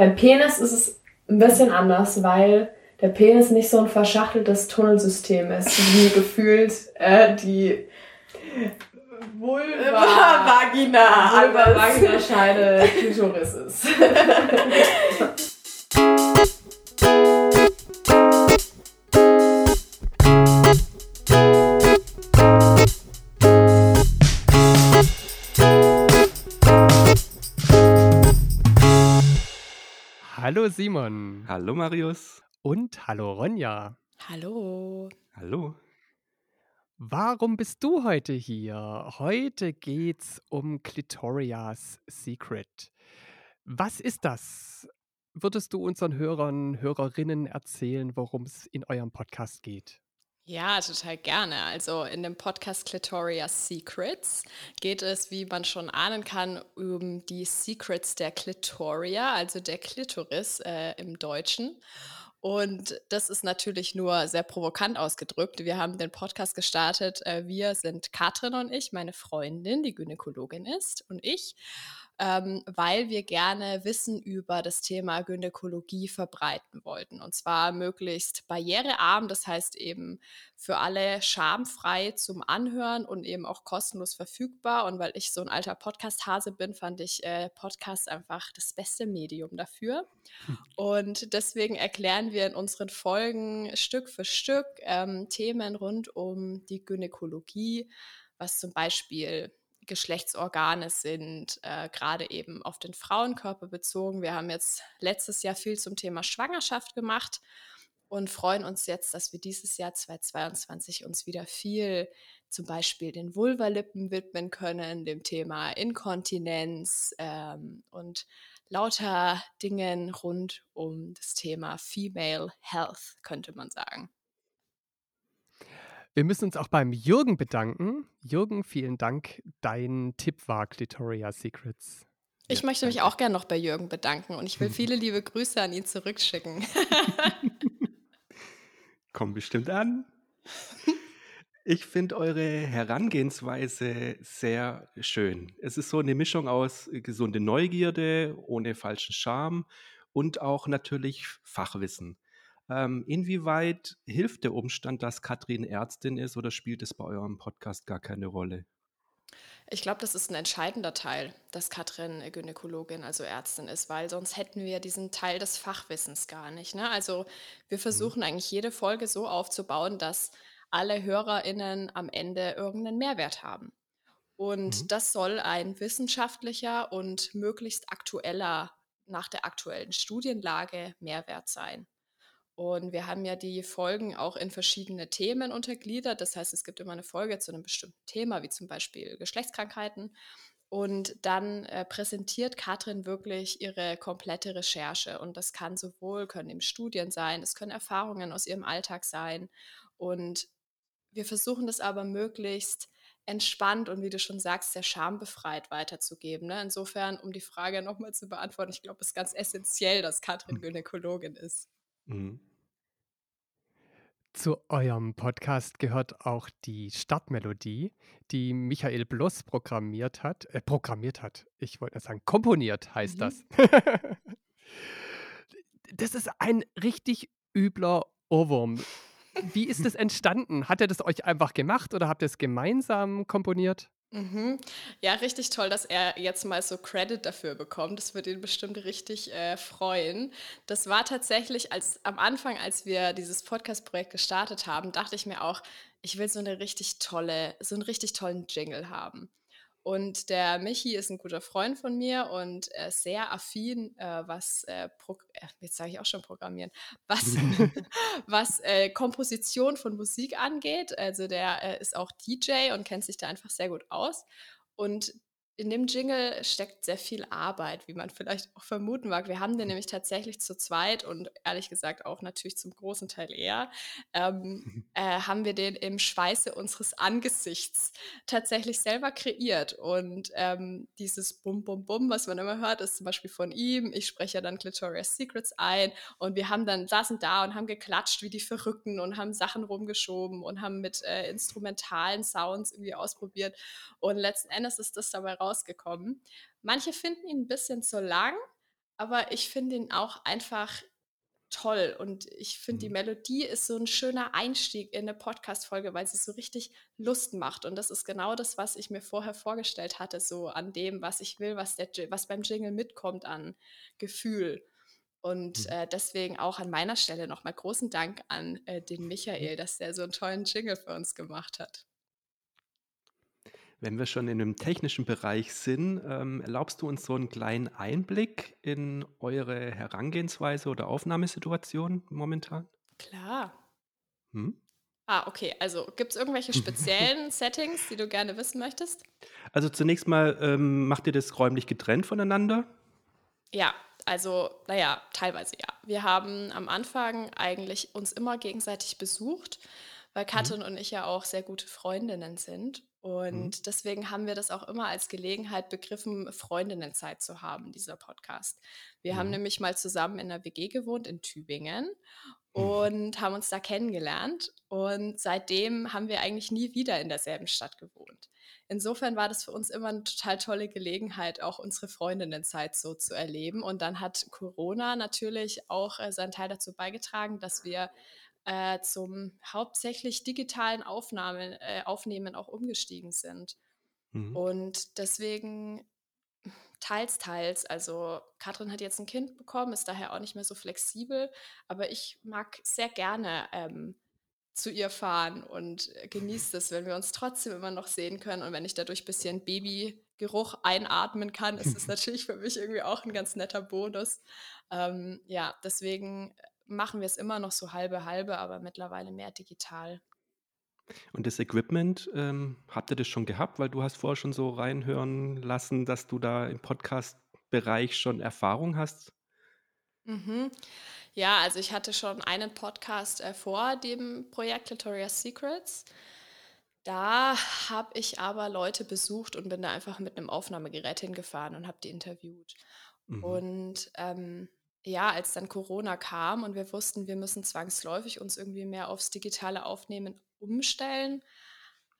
Beim Penis ist es ein bisschen anders, weil der Penis nicht so ein verschachteltes Tunnelsystem ist, wie gefühlt äh, die Vulva, Vagina, Vulva, Vagina, Scheide, Klitoris ist. Hallo Simon. Hallo Marius. Und hallo Ronja. Hallo. Hallo. Warum bist du heute hier? Heute geht's um Clitorias Secret. Was ist das? Würdest du unseren Hörern, Hörerinnen erzählen, worum es in eurem Podcast geht? Ja, total gerne. Also in dem Podcast Clitoria Secrets geht es, wie man schon ahnen kann, um die Secrets der Clitoria, also der Klitoris äh, im Deutschen. Und das ist natürlich nur sehr provokant ausgedrückt. Wir haben den Podcast gestartet. Äh, wir sind Katrin und ich, meine Freundin, die Gynäkologin ist, und ich ähm, weil wir gerne Wissen über das Thema Gynäkologie verbreiten wollten. Und zwar möglichst barrierearm, das heißt eben für alle schamfrei zum Anhören und eben auch kostenlos verfügbar. Und weil ich so ein alter Podcast-Hase bin, fand ich äh, Podcast einfach das beste Medium dafür. Hm. Und deswegen erklären wir in unseren Folgen Stück für Stück ähm, Themen rund um die Gynäkologie, was zum Beispiel Geschlechtsorgane sind, äh, gerade eben auf den Frauenkörper bezogen. Wir haben jetzt letztes Jahr viel zum Thema Schwangerschaft gemacht und freuen uns jetzt, dass wir dieses Jahr 2022 uns wieder viel zum Beispiel den Vulvalippen widmen können, dem Thema Inkontinenz ähm, und lauter Dingen rund um das Thema Female Health, könnte man sagen. Wir müssen uns auch beim Jürgen bedanken. Jürgen, vielen Dank. Dein Tipp war Clitoria Secrets. Ich ja, möchte mich auch gerne noch bei Jürgen bedanken und ich will viele liebe Grüße an ihn zurückschicken. Kommt bestimmt an. Ich finde eure Herangehensweise sehr schön. Es ist so eine Mischung aus gesunde Neugierde, ohne falschen Charme und auch natürlich Fachwissen. Ähm, inwieweit hilft der Umstand, dass Katrin Ärztin ist oder spielt es bei eurem Podcast gar keine Rolle? Ich glaube, das ist ein entscheidender Teil, dass Katrin Gynäkologin, also Ärztin ist, weil sonst hätten wir diesen Teil des Fachwissens gar nicht. Ne? Also wir mhm. versuchen mhm. eigentlich jede Folge so aufzubauen, dass alle HörerInnen am Ende irgendeinen Mehrwert haben. Und mhm. das soll ein wissenschaftlicher und möglichst aktueller, nach der aktuellen Studienlage Mehrwert sein. Und wir haben ja die Folgen auch in verschiedene Themen untergliedert. Das heißt, es gibt immer eine Folge zu einem bestimmten Thema, wie zum Beispiel Geschlechtskrankheiten. Und dann äh, präsentiert Katrin wirklich ihre komplette Recherche. Und das kann sowohl, können eben Studien sein, es können Erfahrungen aus ihrem Alltag sein. Und wir versuchen das aber möglichst entspannt und wie du schon sagst, sehr schambefreit weiterzugeben. Ne? Insofern, um die Frage nochmal zu beantworten, ich glaube, es ist ganz essentiell, dass Katrin hm. Gynäkologin ist. Mhm. Zu eurem Podcast gehört auch die Startmelodie, die Michael Bloss programmiert hat. Äh, programmiert hat. Ich wollte sagen, komponiert heißt mhm. das. das ist ein richtig übler Ohrwurm. Wie ist das entstanden? Hat er das euch einfach gemacht oder habt ihr es gemeinsam komponiert? Mhm. Ja, richtig toll, dass er jetzt mal so Credit dafür bekommt. Das wird ihn bestimmt richtig äh, freuen. Das war tatsächlich als am Anfang, als wir dieses Podcast-Projekt gestartet haben, dachte ich mir auch, ich will so eine richtig tolle, so einen richtig tollen Jingle haben. Und der Michi ist ein guter Freund von mir und äh, sehr affin, äh, was, äh, äh jetzt sage ich auch schon programmieren, was, was äh, Komposition von Musik angeht. Also der äh, ist auch DJ und kennt sich da einfach sehr gut aus. Und in dem Jingle steckt sehr viel Arbeit, wie man vielleicht auch vermuten mag. Wir haben den nämlich tatsächlich zu zweit und ehrlich gesagt auch natürlich zum großen Teil eher, ähm, äh, haben wir den im Schweiße unseres Angesichts tatsächlich selber kreiert. Und ähm, dieses Bum, Bum, Bum, was man immer hört, ist zum Beispiel von ihm. Ich spreche ja dann Clitoria's Secrets ein und wir haben dann saßen da und haben geklatscht wie die Verrückten und haben Sachen rumgeschoben und haben mit äh, instrumentalen Sounds irgendwie ausprobiert. Und letzten Endes ist das dabei raus rausgekommen. Manche finden ihn ein bisschen zu lang, aber ich finde ihn auch einfach toll. Und ich finde, die Mhm. Melodie ist so ein schöner Einstieg in eine Podcast-Folge, weil sie so richtig Lust macht. Und das ist genau das, was ich mir vorher vorgestellt hatte, so an dem, was ich will, was, der, was beim Jingle mitkommt an Gefühl. Und Mhm. äh, deswegen auch an meiner Stelle nochmal großen Dank an äh, den. Michael, dass der so einen tollen Jingle für uns gemacht hat. Wenn wir schon in dem technischen Bereich sind, ähm, erlaubst du uns so einen kleinen Einblick in eure Herangehensweise oder Aufnahmesituation momentan? Klar. Hm? Ah, okay. Also gibt es irgendwelche speziellen Settings, die du gerne wissen möchtest? Also zunächst mal, ähm, macht ihr das räumlich getrennt voneinander? Ja, also, naja, teilweise ja. Wir haben am Anfang eigentlich uns immer gegenseitig besucht, weil Mhm. Katrin und ich ja auch sehr gute Freundinnen sind. Mhm. Und deswegen haben wir das auch immer als Gelegenheit begriffen, Freundinnenzeit zu haben, dieser Podcast. Wir haben Mhm. nämlich mal zusammen in einer WG gewohnt in Tübingen Mhm. und haben uns da kennengelernt. Und seitdem haben wir eigentlich nie wieder in derselben Stadt gewohnt. Insofern war das für uns immer eine total tolle Gelegenheit, auch unsere Freundinnenzeit so zu erleben. Und dann hat Corona natürlich auch äh, seinen Teil dazu beigetragen, dass wir äh, zum hauptsächlich digitalen Aufnahmen, äh, Aufnehmen auch umgestiegen sind. Mhm. Und deswegen teils, teils. Also Katrin hat jetzt ein Kind bekommen, ist daher auch nicht mehr so flexibel, aber ich mag sehr gerne ähm, zu ihr fahren und äh, genieße es, wenn wir uns trotzdem immer noch sehen können und wenn ich dadurch ein bisschen Babygeruch einatmen kann, ist es natürlich für mich irgendwie auch ein ganz netter Bonus. Ähm, ja, deswegen machen wir es immer noch so halbe halbe, aber mittlerweile mehr digital. Und das Equipment, ähm, habt ihr das schon gehabt? Weil du hast vorher schon so reinhören lassen, dass du da im Podcast-Bereich schon Erfahrung hast. Mhm. Ja, also ich hatte schon einen Podcast äh, vor dem Projekt Clitoria's Secrets. Da habe ich aber Leute besucht und bin da einfach mit einem Aufnahmegerät hingefahren und habe die interviewt. Mhm. Und ähm, ja, als dann Corona kam und wir wussten, wir müssen zwangsläufig uns irgendwie mehr aufs digitale Aufnehmen umstellen,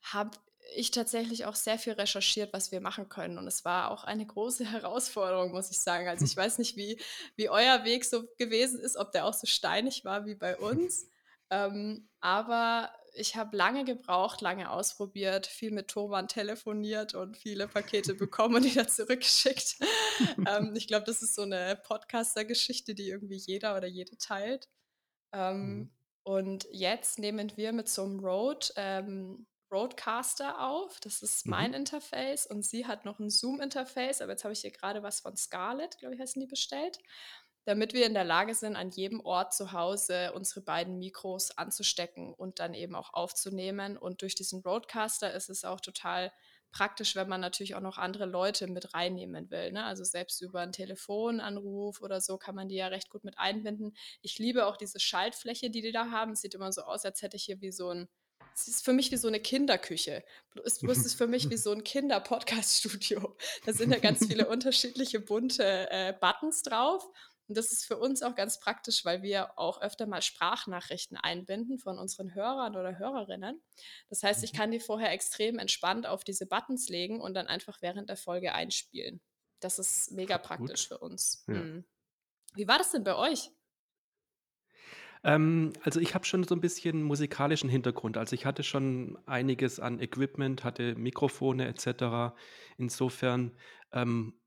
habe ich tatsächlich auch sehr viel recherchiert, was wir machen können. Und es war auch eine große Herausforderung, muss ich sagen. Also ich weiß nicht, wie, wie euer Weg so gewesen ist, ob der auch so steinig war wie bei uns. Ähm, aber ich habe lange gebraucht, lange ausprobiert, viel mit Thomann telefoniert und viele Pakete bekommen und wieder zurückgeschickt. ähm, ich glaube, das ist so eine Podcaster-Geschichte, die irgendwie jeder oder jede teilt. Ähm, Mhm. Und jetzt nehmen wir mit so einem Rode, ähm, Rodecaster auf. Das ist mein Mhm. Interface und sie hat noch ein Zoom-Interface, aber jetzt habe ich hier gerade was von Scarlett, glaube ich, heißen die bestellt, damit wir in der Lage sind, an jedem Ort zu Hause unsere beiden Mikros anzustecken und dann eben auch aufzunehmen. Und durch diesen Rodecaster ist es auch total praktisch, wenn man natürlich auch noch andere Leute mit reinnehmen will. Ne? Also selbst über einen Telefonanruf oder so kann man die ja recht gut mit einbinden. Ich liebe auch diese Schaltfläche, die die da haben. Es sieht immer so aus, als hätte ich hier wie so ein es ist für mich wie so eine Kinderküche. Bloß bloß es ist für mich wie so ein Kinder-Podcast-Studio. Da sind ja ganz viele unterschiedliche bunte äh, Buttons drauf. Und das ist für uns auch ganz praktisch, weil wir auch öfter mal Sprachnachrichten einbinden von unseren Hörern oder Hörerinnen. Das heißt, ich Mhm. kann die vorher extrem entspannt auf diese Buttons legen und dann einfach während der Folge einspielen. Das ist mega Gut. praktisch für uns. Ja. Hm. Wie war das denn bei euch? Ähm, also ich habe schon so ein bisschen musikalischen Hintergrund. Also ich hatte schon einiges an Equipment, hatte Mikrofone etc. Insofern, ähm,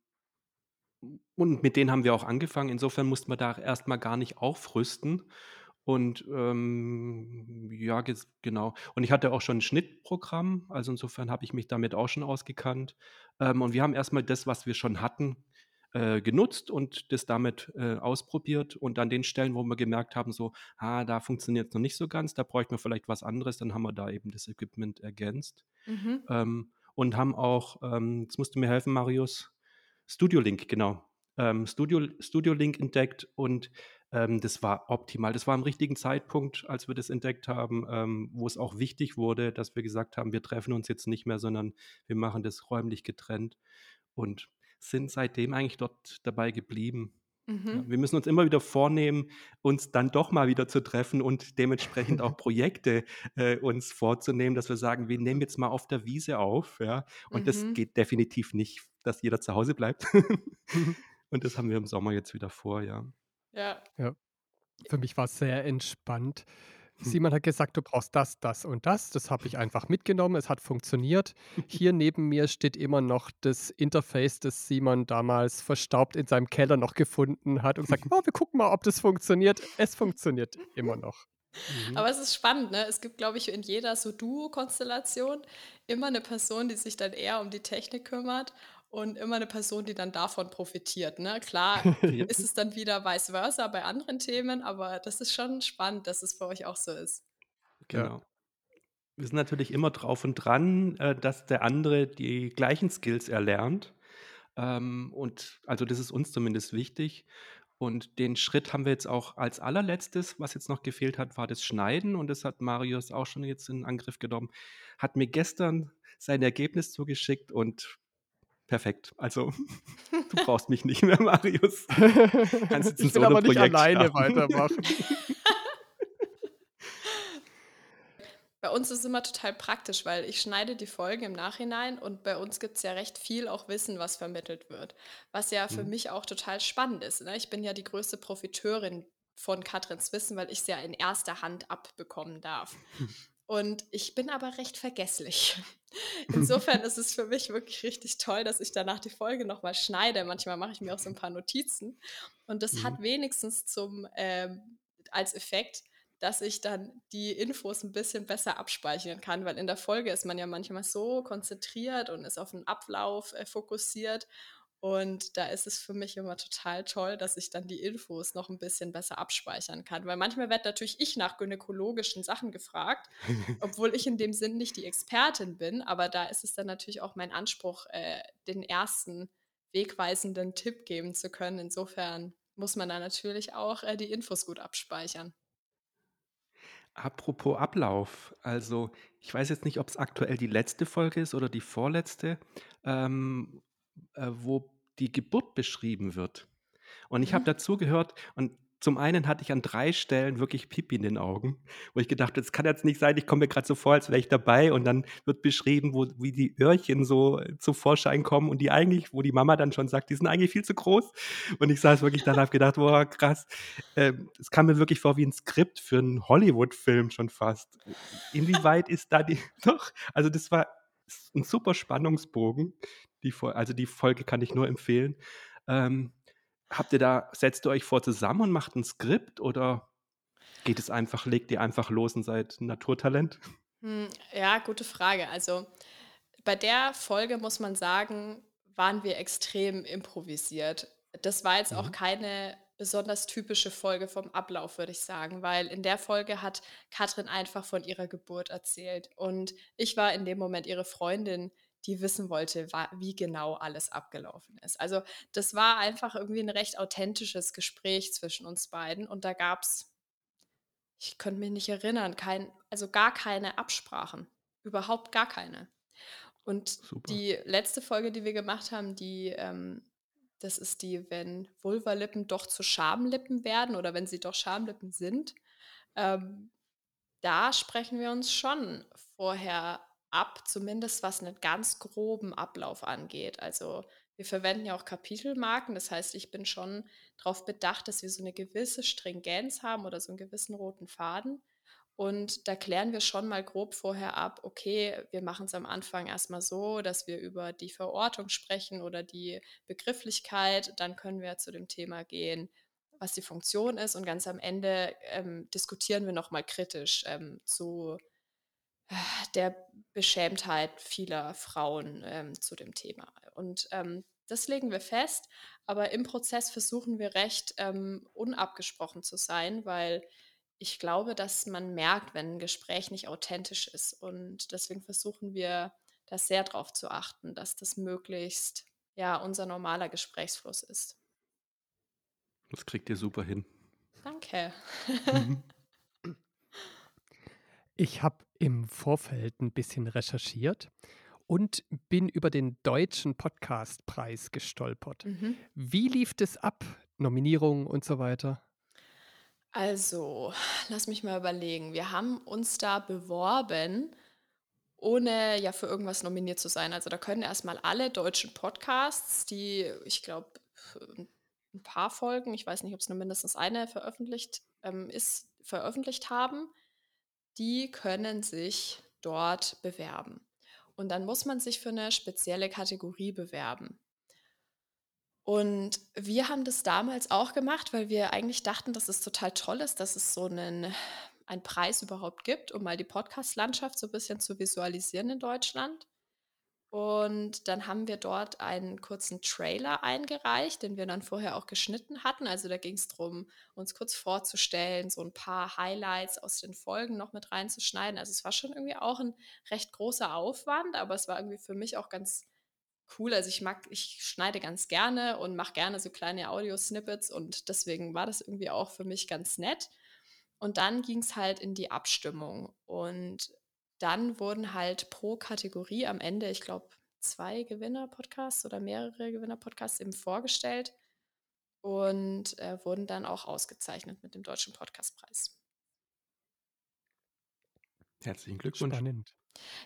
und mit denen haben wir auch angefangen. Insofern mussten wir da erst mal gar nicht aufrüsten. Und ähm, ja, genau. Und ich hatte auch schon ein Schnittprogramm. Also insofern habe ich mich damit auch schon ausgekannt. Ähm, und wir haben erst mal das, was wir schon hatten, äh, genutzt und das damit äh, ausprobiert. Und an den Stellen, wo wir gemerkt haben, so, ah, da funktioniert es noch nicht so ganz, da bräuchten wir vielleicht was anderes, dann haben wir da eben das Equipment ergänzt. Mhm. Ähm, und haben auch, ähm, jetzt musst du mir helfen, Marius, Studio Link, genau. Ähm, Studio, Studio Link entdeckt und ähm, das war optimal. Das war am richtigen Zeitpunkt, als wir das entdeckt haben, ähm, wo es auch wichtig wurde, dass wir gesagt haben, wir treffen uns jetzt nicht mehr, sondern wir machen das räumlich getrennt und sind seitdem eigentlich dort dabei geblieben. Mhm. wir müssen uns immer wieder vornehmen, uns dann doch mal wieder zu treffen und dementsprechend auch Projekte äh, uns vorzunehmen, dass wir sagen, wir nehmen jetzt mal auf der Wiese auf. Ja? Und das Mhm. geht definitiv nicht, dass jeder zu Hause bleibt. Und das haben wir im Sommer jetzt wieder vor, ja. Ja. Ja. Für mich war es sehr entspannt. Hm. Simon hat gesagt, du brauchst das, das und das. Das habe ich einfach mitgenommen. Es hat funktioniert. Hier neben mir steht immer noch das Interface, das Simon damals verstaubt in seinem Keller noch gefunden hat und gesagt, oh, wir gucken mal, ob das funktioniert. Es funktioniert immer noch. Mhm. Aber es ist spannend, ne? Es gibt, glaube ich, in jeder so Duo-Konstellation immer eine Person, die sich dann eher um die Technik kümmert und immer eine Person, die dann davon profitiert. Ne? Klar Ja. ist es dann wieder vice versa bei anderen Themen, aber das ist schon spannend, dass es bei euch auch so ist. Ja. Genau. Wir sind natürlich immer drauf und dran, äh, dass der andere die gleichen Skills erlernt. Ähm, und also das ist uns zumindest wichtig. Und den Schritt haben wir jetzt auch als allerletztes, was jetzt noch gefehlt hat, war das Schneiden. Und das hat Marius auch schon jetzt in Angriff genommen. Hat mir gestern sein Ergebnis zugeschickt und perfekt. Also du brauchst mich nicht mehr, Marius. Kannst jetzt ich will aber nicht alleine starten. weitermachen. Bei uns ist es immer total praktisch, weil ich schneide die Folgen im Nachhinein und bei uns gibt es ja recht viel auch Wissen, was vermittelt wird. Was ja für Mhm. mich auch total spannend ist. Ne? Ich bin ja die größte Profiteurin von Katrins Wissen, weil ich es ja in erster Hand abbekommen darf. Und ich bin aber recht vergesslich. Insofern ist es für mich wirklich richtig toll, dass ich danach die Folge nochmal schneide. Manchmal mache ich mir auch so ein paar Notizen. Und das Mhm. hat wenigstens zum, ähm, als Effekt, dass ich dann die Infos ein bisschen besser abspeichern kann, weil in der Folge ist man ja manchmal so konzentriert und ist auf den Ablauf äh, fokussiert. Und da ist es für mich immer total toll, dass ich dann die Infos noch ein bisschen besser abspeichern kann. Weil manchmal wird natürlich ich nach gynäkologischen Sachen gefragt, obwohl ich in dem Sinn nicht die Expertin bin. Aber da ist es dann natürlich auch mein Anspruch, äh, den ersten wegweisenden Tipp geben zu können. Insofern muss man da natürlich auch äh, die Infos gut abspeichern. Apropos Ablauf, also ich weiß jetzt nicht, ob es aktuell die letzte Folge ist oder die vorletzte, ähm, äh, wo die Geburt beschrieben wird. Und ich habe Mhm. dazu gehört und zum einen hatte ich an drei Stellen wirklich Pipi in den Augen, wo ich gedacht habe, das kann jetzt nicht sein, ich komme mir gerade so vor, als wäre ich dabei und dann wird beschrieben, wo, wie die Öhrchen so äh, zum Vorschein kommen und die eigentlich, wo die Mama dann schon sagt, die sind eigentlich viel zu groß. Und ich saß wirklich da und habe gedacht, boah, krass, ähm, es kam mir wirklich vor wie ein Skript für einen Hollywood-Film schon fast. Inwieweit ist da die, doch, also das war ein super Spannungsbogen. Die, Fol- also die Folge kann ich nur empfehlen. Ähm, habt ihr da, setzt ihr euch vor zusammen und macht ein Skript oder geht es einfach, legt ihr einfach los und seid Naturtalent? Hm, ja, gute Frage. Also bei der Folge muss man sagen, waren wir extrem improvisiert. Das war jetzt auch Mhm. keine besonders typische Folge vom Ablauf, würde ich sagen, weil in der Folge hat Katrin einfach von ihrer Geburt erzählt und ich war in dem Moment ihre Freundin, die wissen wollte, wie genau alles abgelaufen ist. Also das war einfach irgendwie ein recht authentisches Gespräch zwischen uns beiden und da gab es ich könnte mich nicht erinnern, kein, also gar keine Absprachen. Überhaupt gar keine. Und Super. die letzte Folge, die wir gemacht haben, die, ähm, das ist die, wenn Vulvalippen doch zu Schamlippen werden oder wenn sie doch Schamlippen sind. Ähm, da sprechen wir uns schon vorher ab, zumindest was einen ganz groben Ablauf angeht. Also wir verwenden ja auch Kapitelmarken, das heißt, ich bin schon darauf bedacht, dass wir so eine gewisse Stringenz haben oder so einen gewissen roten Faden. Und da klären wir schon mal grob vorher ab, okay, wir machen es am Anfang erstmal so, dass wir über die Verortung sprechen oder die Begrifflichkeit. Dann können wir zu dem Thema gehen, was die Funktion ist. Und ganz am Ende ähm, diskutieren wir nochmal kritisch ähm, zu der Beschämtheit vieler Frauen ähm, zu dem Thema. Und ähm, das legen wir fest, aber im Prozess versuchen wir recht ähm, unabgesprochen zu sein, weil ich glaube, dass man merkt, wenn ein Gespräch nicht authentisch ist. Und deswegen versuchen wir da sehr darauf zu achten, dass das möglichst ja unser normaler Gesprächsfluss ist. Das kriegt ihr super hin. Danke. Mhm. Ich habe im Vorfeld ein bisschen recherchiert und bin über den Deutschen Podcastpreis gestolpert. Mhm. Wie lief das ab? Nominierungen und so weiter? Also, lass mich mal überlegen. Wir haben uns da beworben, ohne ja für irgendwas nominiert zu sein. Also da können erstmal alle deutschen Podcasts, die, ich glaube, ein paar Folgen, ich weiß nicht, ob es nur mindestens eine veröffentlicht ähm, ist, veröffentlicht haben, die können sich dort bewerben. Und dann muss man sich für eine spezielle Kategorie bewerben. Und wir haben das damals auch gemacht, weil wir eigentlich dachten, dass es total toll ist, dass es so einen, einen Preis überhaupt gibt, um mal die Podcast-Landschaft so ein bisschen zu visualisieren in Deutschland. Und dann haben wir dort einen kurzen Trailer eingereicht, den wir dann vorher auch geschnitten hatten. Also da ging es darum, uns kurz vorzustellen, so ein paar Highlights aus den Folgen noch mit reinzuschneiden. Also es war schon irgendwie auch ein recht großer Aufwand, aber es war irgendwie für mich auch ganz cool. Also ich mag, ich schneide ganz gerne und mache gerne so kleine Audio-Snippets und deswegen war das irgendwie auch für mich ganz nett. Und dann ging es halt in die Abstimmung und dann wurden halt pro Kategorie am Ende, ich glaube, zwei Gewinner-Podcasts oder mehrere Gewinner-Podcasts eben vorgestellt und äh, wurden dann auch ausgezeichnet mit dem Deutschen Podcastpreis. Herzlichen Glückwunsch. Spannend.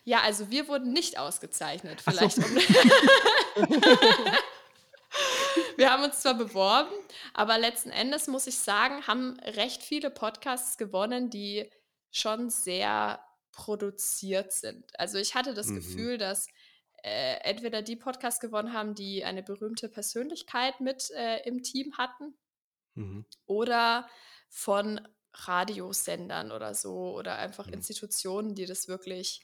Ja, also wir wurden nicht ausgezeichnet. Vielleicht. So. Um wir haben uns zwar beworben, aber letzten Endes muss ich sagen, haben recht viele Podcasts gewonnen, die schon sehr produziert sind. Also ich hatte das Mhm. Gefühl, dass äh, entweder die Podcasts gewonnen haben, die eine berühmte Persönlichkeit mit äh, im Team hatten, Mhm. oder von Radiosendern oder so oder einfach Mhm. Institutionen, die das wirklich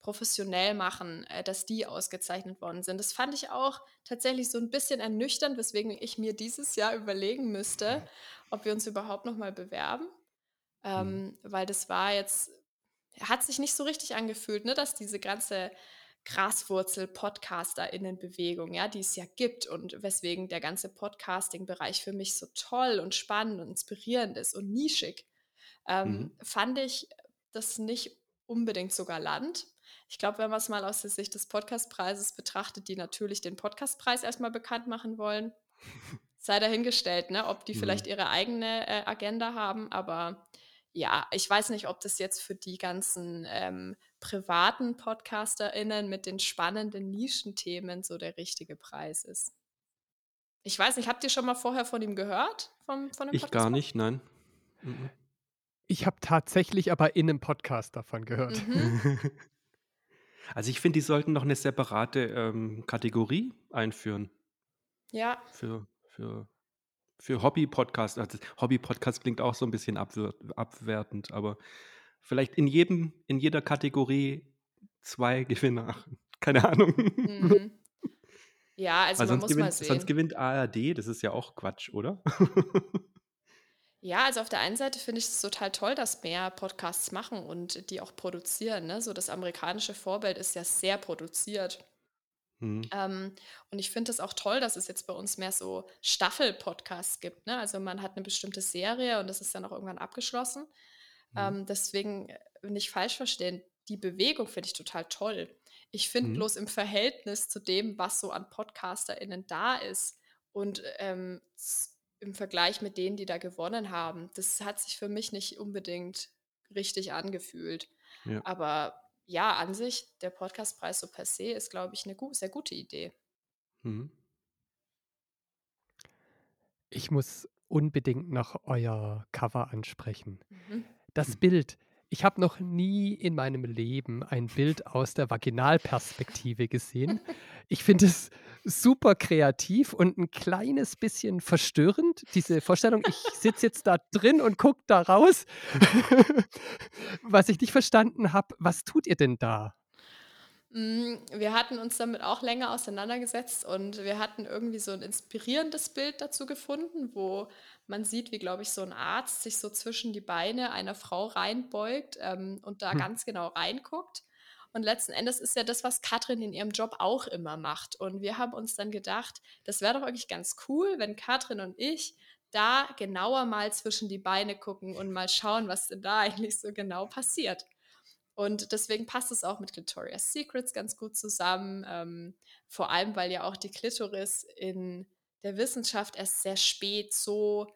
professionell machen, äh, dass die ausgezeichnet worden sind. Das fand ich auch tatsächlich so ein bisschen ernüchternd, weswegen ich mir dieses Jahr überlegen müsste, ob wir uns überhaupt noch mal bewerben, ähm, weil das war jetzt hat sich nicht so richtig angefühlt, ne, dass diese ganze Graswurzel-PodcasterInnen-Bewegung, ja, die es ja gibt und weswegen der ganze Podcasting-Bereich für mich so toll und spannend und inspirierend ist und nischig, ähm, Mhm. fand ich das nicht unbedingt sogar Land. Ich glaube, wenn man es mal aus der Sicht des Podcastpreises betrachtet, die natürlich den Podcastpreis erstmal bekannt machen wollen, sei dahingestellt, ne, ob die Mhm. vielleicht ihre eigene äh, Agenda haben, aber ja, ich weiß nicht, ob das jetzt für die ganzen ähm, privaten PodcasterInnen mit den spannenden Nischenthemen so der richtige Preis ist. Ich weiß nicht, habt ihr schon mal vorher von ihm gehört? Vom, von dem Ich gar nicht, nein. Mhm. Ich habe tatsächlich aber in einem Podcast davon gehört. Mhm. Also ich finde, die sollten noch eine separate ähm, Kategorie einführen Ja, für, für, für Hobby-Podcast. Also Hobby-Podcast klingt auch so ein bisschen abwer abwertend, aber vielleicht in jedem, in jeder Kategorie zwei Gewinner. Keine Ahnung. mhm. ja, also Weil man sonst muss mal gewinnt, sonst sehen. gewinnt ARD, das ist ja auch Quatsch, oder? Ja, also auf der einen Seite finde ich es total toll, dass mehr Podcasts machen und die auch produzieren. Ne? So das amerikanische Vorbild ist ja sehr produziert. Hm. Ähm, und ich finde es auch toll, dass es jetzt bei uns mehr so Staffel-Podcasts gibt. Ne? Also man hat eine bestimmte Serie und das ist dann auch irgendwann abgeschlossen. Mhm. Ähm, deswegen äh, nicht falsch verstehen, die Bewegung finde ich total toll. Ich finde Mhm. bloß im Verhältnis zu dem, was so an PodcasterInnen da ist und ähm, im Vergleich mit denen, die da gewonnen haben, das hat sich für mich nicht unbedingt richtig angefühlt. Ja. Aber ja, an sich, der Podcastpreis so per se ist, glaube ich, eine gu sehr gute Idee. Mhm. Ich muss unbedingt noch euer Cover ansprechen. Mhm. Das Hm. Bild. Ich habe noch nie in meinem Leben ein Bild aus der Vaginalperspektive gesehen. Ich finde es super kreativ und ein kleines bisschen verstörend, diese Vorstellung. Ich sitze jetzt da drin und gucke da raus. Was ich nicht verstanden habe, was tut ihr denn da? Mm, Wir hatten uns damit auch länger auseinandergesetzt und wir hatten irgendwie so ein inspirierendes Bild dazu gefunden, wo man sieht, wie, glaube ich, so ein Arzt sich so zwischen die Beine einer Frau reinbeugt ähm, und da Hm. ganz genau reinguckt. Und letzten Endes ist ja das, was Katrin in ihrem Job auch immer macht. Und wir haben uns dann gedacht, das wäre doch eigentlich ganz cool, wenn Katrin und ich da genauer mal zwischen die Beine gucken und mal schauen, was denn da eigentlich so genau passiert. Und deswegen passt es auch mit Clitoria's Secrets ganz gut zusammen. Ähm, vor allem, weil ja auch die Klitoris in der Wissenschaft erst sehr spät so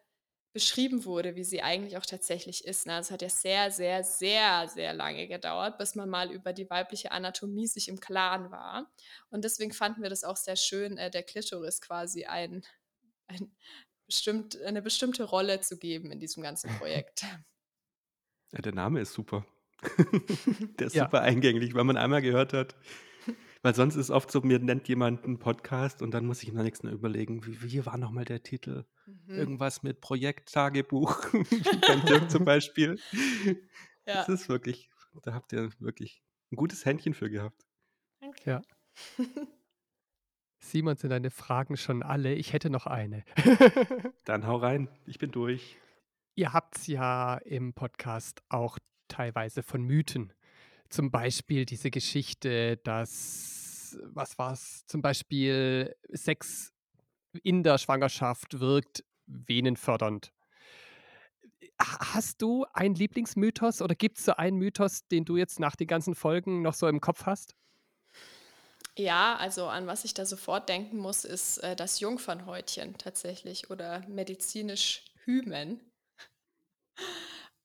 beschrieben wurde, wie sie eigentlich auch tatsächlich ist. Ne? Also Es hat ja sehr, sehr, sehr, sehr lange gedauert, bis man mal über die weibliche Anatomie sich im Klaren war. Und deswegen fanden wir das auch sehr schön, äh, der Klitoris quasi ein, ein bestimmt, eine bestimmte Rolle zu geben in diesem ganzen Projekt. Ja, der Name ist super. der ist Ja. super eingänglich, weil man einmal gehört hat. Weil sonst ist oft so, mir nennt jemand einen Podcast und dann muss ich im nächsten überlegen, wie, wie war nochmal der Titel? Mhm. Irgendwas mit Projekttagebuch, wie beim Dirk zum Beispiel. Ja, Das ist wirklich, da habt ihr wirklich ein gutes Händchen für gehabt. danke. Ja. Simon, sind deine Fragen schon alle? Ich hätte noch eine. Dann hau rein, ich bin durch. Ihr habt ja im Podcast auch teilweise von Mythen. Zum Beispiel diese Geschichte, dass, was war's? Zum Beispiel Sex in der Schwangerschaft wirkt venenfördernd. Ha- Hast du einen Lieblingsmythos oder gibt es so einen Mythos, den du jetzt nach den ganzen Folgen noch so im Kopf hast? Ja, also an was ich da sofort denken muss, ist äh, das Jungfernhäutchen tatsächlich oder medizinisch Hymen.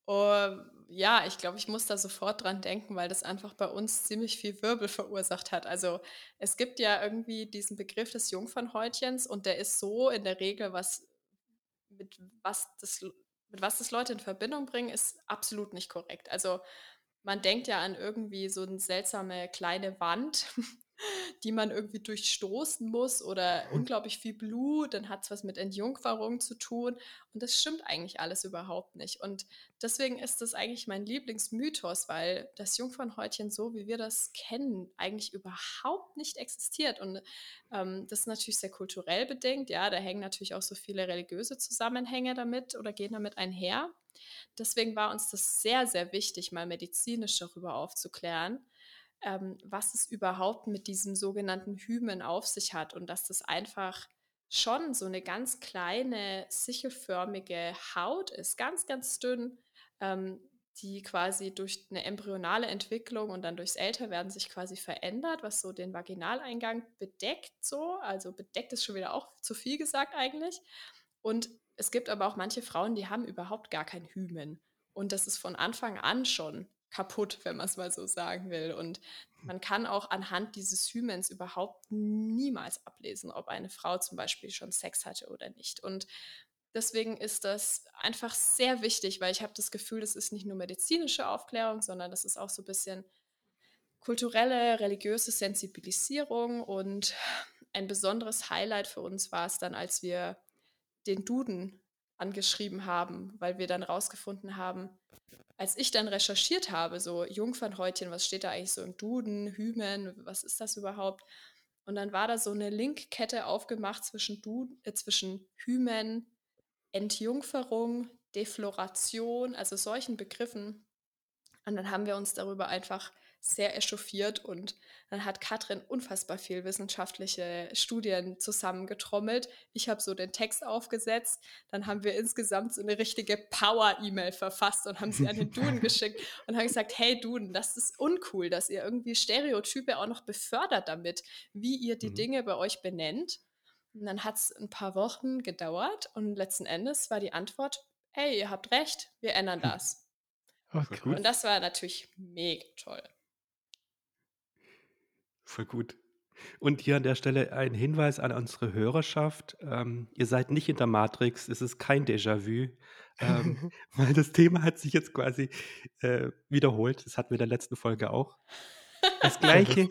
Oh, ja, ich glaube, ich muss da sofort dran denken, weil das einfach bei uns ziemlich viel Wirbel verursacht hat. Also es gibt ja irgendwie diesen Begriff des Jungfernhäutchens und der ist so in der Regel, was mit was das, mit was das Leute in Verbindung bringen, ist absolut nicht korrekt. Also man denkt ja an irgendwie so eine seltsame kleine Wand, die man irgendwie durchstoßen muss oder unglaublich viel Blut, dann hat es was mit Entjungferung zu tun. Und das stimmt eigentlich alles überhaupt nicht. Und deswegen ist das eigentlich mein Lieblingsmythos, weil das Jungfernhäutchen, so wie wir das kennen, eigentlich überhaupt nicht existiert. Und ähm, das ist natürlich sehr kulturell bedingt. Ja, da hängen natürlich auch so viele religiöse Zusammenhänge damit oder gehen damit einher. Deswegen war uns das sehr, sehr wichtig, mal medizinisch darüber aufzuklären, ähm, was es überhaupt mit diesem sogenannten Hymen auf sich hat und dass das einfach schon so eine ganz kleine, sichelförmige Haut ist, ganz, ganz dünn, ähm, die quasi durch eine embryonale Entwicklung und dann durchs Älterwerden sich quasi verändert, was so den Vaginaleingang bedeckt so. Also bedeckt ist schon wieder auch zu viel gesagt eigentlich. Und es gibt aber auch manche Frauen, die haben überhaupt gar kein Hymen. Und das ist von Anfang an schon kaputt, wenn man es mal so sagen will. Und man kann auch anhand dieses Hymens überhaupt niemals ablesen, ob eine Frau zum Beispiel schon Sex hatte oder nicht. Und deswegen ist das einfach sehr wichtig, weil ich habe das Gefühl, das ist nicht nur medizinische Aufklärung, sondern das ist auch so ein bisschen kulturelle, religiöse Sensibilisierung. Und ein besonderes Highlight für uns war es dann, als wir den Duden angeschrieben haben, weil wir dann rausgefunden haben, als ich dann recherchiert habe, so Jungfernhäutchen, was steht da eigentlich so im Duden, Hymen, was ist das überhaupt? Und dann war da so eine Linkkette aufgemacht zwischen, Duden, äh, zwischen Hymen, Entjungferung, Defloration, also solchen Begriffen. Und dann haben wir uns darüber einfach sehr echauffiert und dann hat Katrin unfassbar viel wissenschaftliche Studien zusammengetrommelt. Ich habe so den Text aufgesetzt, dann haben wir insgesamt so eine richtige Power-E-Mail verfasst und haben sie an den Duden geschickt und haben gesagt, hey Duden, das ist uncool, dass ihr irgendwie Stereotype auch noch befördert damit, wie ihr die Mhm. Dinge bei euch benennt. Und dann hat es ein paar Wochen gedauert und letzten Endes war die Antwort, hey, ihr habt recht, wir ändern das. Oh, Voll gut. Und das war natürlich mega toll. Voll gut. Und hier an der Stelle ein Hinweis an unsere Hörerschaft. Ähm, ihr seid nicht in der Matrix, es ist kein Déjà-vu, ähm, weil das Thema hat sich jetzt quasi äh, wiederholt. Das hatten wir in der letzten Folge auch. Das gleiche,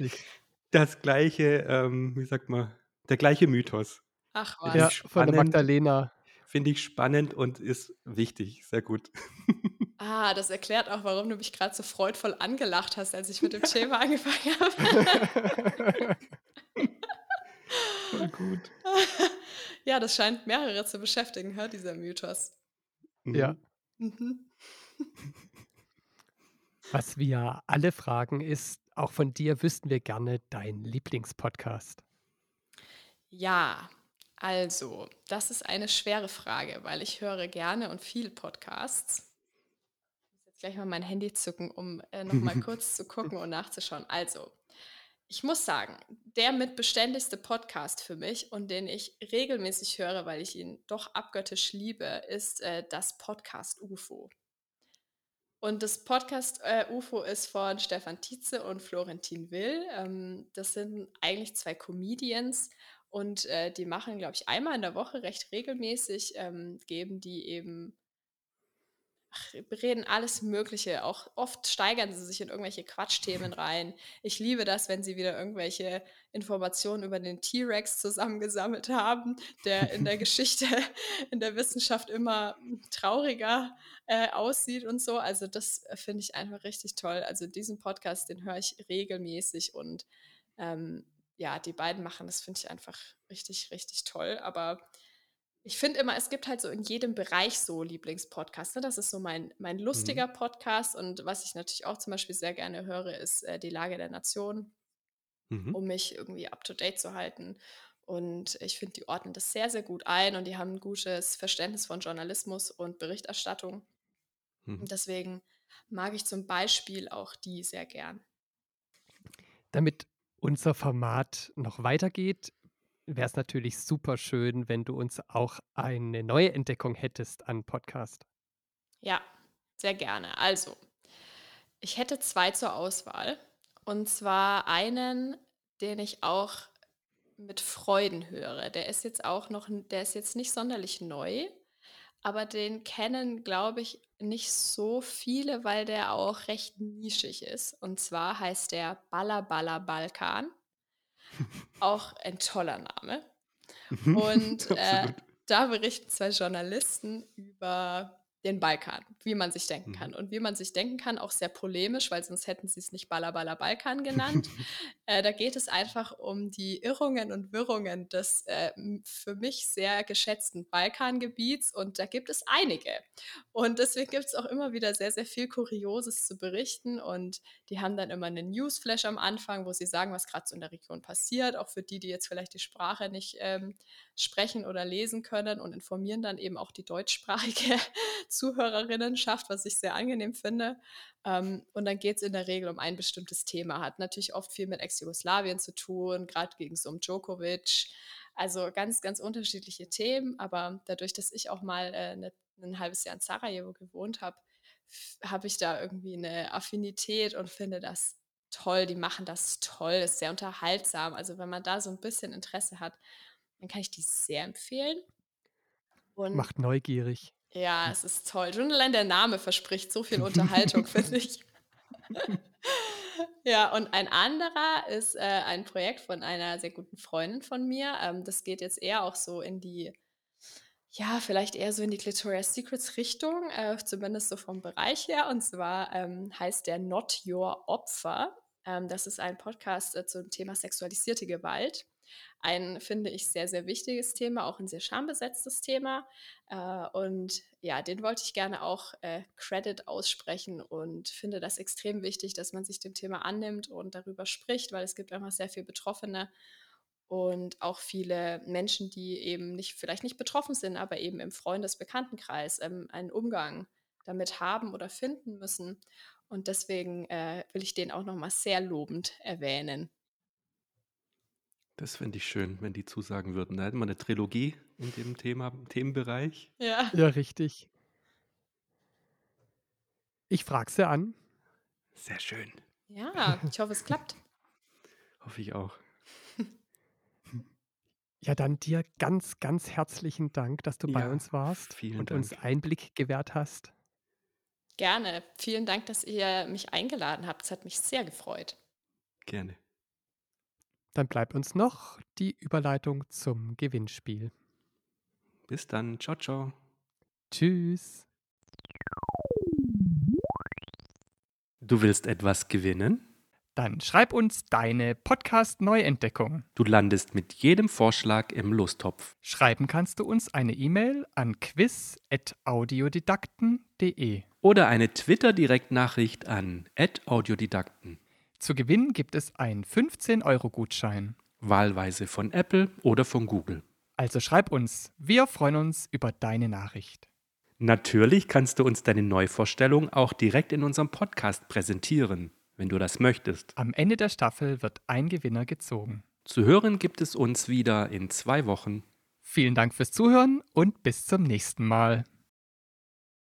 das gleiche, ähm, wie sagt man, der gleiche Mythos. Ach was. Ja, von der Magdalena. Finde ich spannend und ist wichtig. Sehr gut. Ah, das erklärt auch, warum du mich gerade so freudvoll angelacht hast, als ich mit dem Thema angefangen habe. Voll gut. ja, das scheint mehrere zu beschäftigen, hä, dieser Mythos. Ja. Mhm. Mhm. Was wir alle fragen ist, auch von dir wüssten wir gerne deinen Lieblingspodcast. Ja, also, das ist eine schwere Frage, weil ich höre gerne und viel Podcasts. Ich muss jetzt gleich mal mein Handy zücken, um äh, nochmal kurz zu gucken und nachzuschauen. Also, ich muss sagen, der mitbeständigste Podcast für mich und den ich regelmäßig höre, weil ich ihn doch abgöttisch liebe, ist äh, das Podcast UFO. Und das Podcast äh, UFO ist von Stefan Tietze und Florentin Will. Ähm, das sind eigentlich zwei Comedians Und äh, die machen, glaube ich, einmal in der Woche recht regelmäßig, ähm, geben die eben reden alles Mögliche. Auch oft steigern sie sich in irgendwelche Quatschthemen rein. Ich liebe das, wenn sie wieder irgendwelche Informationen über den T-Rex zusammengesammelt haben, der in der Geschichte, in der Wissenschaft immer trauriger äh, aussieht und so. Also das äh, finde ich einfach richtig toll. Also diesen Podcast, den höre ich regelmäßig und ähm, ja, die beiden machen das, finde ich einfach richtig, richtig toll. Aber ich finde immer, es gibt halt so in jedem Bereich so Lieblingspodcasts. Ne? Das ist so mein, mein mhm. lustiger mhm. Podcast. Und was ich natürlich auch zum Beispiel sehr gerne höre, ist äh, die Lage der Nation, mhm. um mich irgendwie up-to-date zu halten. Und ich finde, die ordnen das sehr, sehr gut ein und die haben ein gutes Verständnis von Journalismus und Berichterstattung. Mhm. Und deswegen mag ich zum Beispiel auch die sehr gern. Damit unser Format noch weitergeht, wäre es natürlich super schön, wenn du uns auch eine neue Entdeckung hättest an Podcast. Ja, sehr gerne. Also, ich hätte zwei zur Auswahl. Und zwar einen, den ich auch mit Freuden höre. Der ist jetzt auch noch, der ist jetzt nicht sonderlich neu, aber den kennen, glaube ich, nicht so viele, weil der auch recht nischig ist. Und zwar heißt der Balla Balla Balkan. Auch ein toller Name. Und äh, da berichten zwei Journalisten über den Balkan, wie man sich denken kann. Mhm. Und wie man sich denken kann, auch sehr polemisch, weil sonst hätten sie es nicht Balla Balkan genannt. äh, da geht es einfach um die Irrungen und Wirrungen des äh, für mich sehr geschätzten Balkangebiets und da gibt es einige. Und deswegen gibt es auch immer wieder sehr, sehr viel Kurioses zu berichten und die haben dann immer einen Newsflash am Anfang, wo sie sagen, was gerade so in der Region passiert, auch für die, die jetzt vielleicht die Sprache nicht ähm, sprechen oder lesen können und informieren dann eben auch die deutschsprachige Zuhörerinnenschaft, was ich sehr angenehm finde. Ähm, und dann geht es in der Regel um ein bestimmtes Thema. Hat natürlich oft viel mit Ex-Jugoslawien zu tun, gerade ging es um Djokovic. Also ganz, ganz unterschiedliche Themen. Aber dadurch, dass ich auch mal äh, ne, ein halbes Jahr in Sarajevo gewohnt habe, habe ich da irgendwie eine Affinität und finde das toll. Die machen das toll, ist sehr unterhaltsam. Also wenn man da so ein bisschen Interesse hat, dann kann ich die sehr empfehlen. Und Macht neugierig. Ja, es ist toll. Schon allein der Name verspricht so viel Unterhaltung, finde ich. ja, und ein anderer ist äh, ein Projekt von einer sehr guten Freundin von mir. Ähm, das geht jetzt eher auch so in die, ja, vielleicht eher so in die Clitoria Secrets Richtung, äh, zumindest so vom Bereich her. Und zwar ähm, heißt der Not Your Opfer. Ähm, das ist ein Podcast äh, zum Thema sexualisierte Gewalt ein, finde ich, sehr, sehr wichtiges Thema, auch ein sehr schambesetztes Thema. Äh, und ja, den wollte ich gerne auch äh, Credit aussprechen und finde das extrem wichtig, dass man sich dem Thema annimmt und darüber spricht, weil es gibt einfach sehr viele Betroffene und auch viele Menschen, die eben nicht, vielleicht nicht betroffen sind, aber eben im Freundes-Bekanntenkreis ähm, einen Umgang damit haben oder finden müssen. Und deswegen äh, will ich den auch nochmal sehr lobend erwähnen. Das fände ich schön, wenn die zusagen würden. Da hätten wir eine Trilogie in dem Thema, Themenbereich. Ja. Ja, richtig. Ich frage sie an. Sehr schön. Ja, ich hoffe, es klappt. Hoffe ich auch. Ja, dann dir ganz, ganz herzlichen Dank, dass du bei uns warst vielen und Dank. uns Einblick gewährt hast. Gerne. Vielen Dank, dass ihr mich eingeladen habt. Es hat mich sehr gefreut. Gerne. Dann bleibt uns noch die Überleitung zum Gewinnspiel. Bis dann. Ciao, ciao. Tschüss. Du willst etwas gewinnen? Dann schreib uns deine Podcast-Neuentdeckung. Du landest mit jedem Vorschlag im Lostopf. Schreiben kannst du uns eine E-Mail an quiz.audiodidakten.de oder eine Twitter-Direktnachricht an audiodidakten. Zu gewinnen gibt es einen 15-Euro-Gutschein. Wahlweise von Apple oder von Google. Also schreib uns, wir freuen uns über deine Nachricht. Natürlich kannst du uns deine Neuvorstellung auch direkt in unserem Podcast präsentieren, wenn du das möchtest. Am Ende der Staffel wird ein Gewinner gezogen. Zu hören gibt es uns wieder in zwei Wochen. Vielen Dank fürs Zuhören und bis zum nächsten Mal.